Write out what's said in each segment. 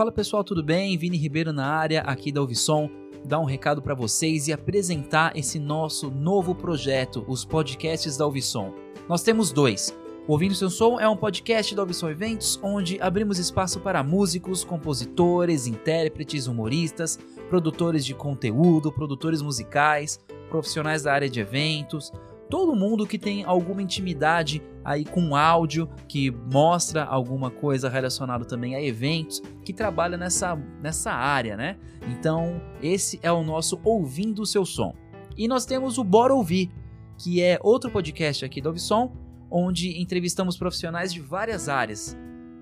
Fala pessoal, tudo bem? Vini Ribeiro na área aqui da Ovisom. Dar um recado para vocês e apresentar esse nosso novo projeto, os podcasts da Ovisom. Nós temos dois. O Ouvindo Seu Som é um podcast da Ovisom Eventos onde abrimos espaço para músicos, compositores, intérpretes, humoristas, produtores de conteúdo, produtores musicais, profissionais da área de eventos, todo mundo que tem alguma intimidade aí com áudio, que mostra alguma coisa relacionada também a eventos, que trabalha nessa, nessa área, né? Então, esse é o nosso Ouvindo o Seu Som. E nós temos o Bora Ouvir, que é outro podcast aqui do Ovisom, onde entrevistamos profissionais de várias áreas,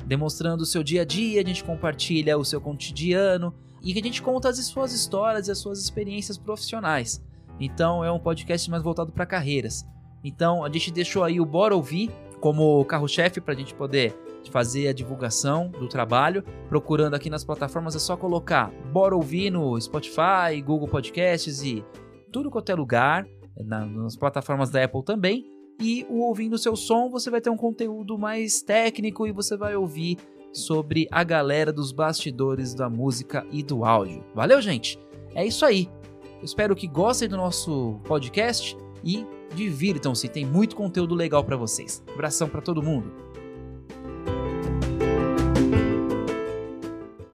demonstrando o seu dia a dia, a gente compartilha o seu cotidiano e que a gente conta as suas histórias e as suas experiências profissionais. Então é um podcast mais voltado para carreiras. Então a gente deixou aí o Bora Ouvir como carro-chefe para a gente poder fazer a divulgação do trabalho. Procurando aqui nas plataformas é só colocar Bora Ouvir no Spotify, Google Podcasts e tudo quanto é lugar, na, nas plataformas da Apple também. E o Ouvindo Seu Som você vai ter um conteúdo mais técnico e você vai ouvir sobre a galera dos bastidores da música e do áudio. Valeu, gente? É isso aí. Eu espero que gostem do nosso podcast e divirtam-se, tem muito conteúdo legal para vocês. Abração para todo mundo.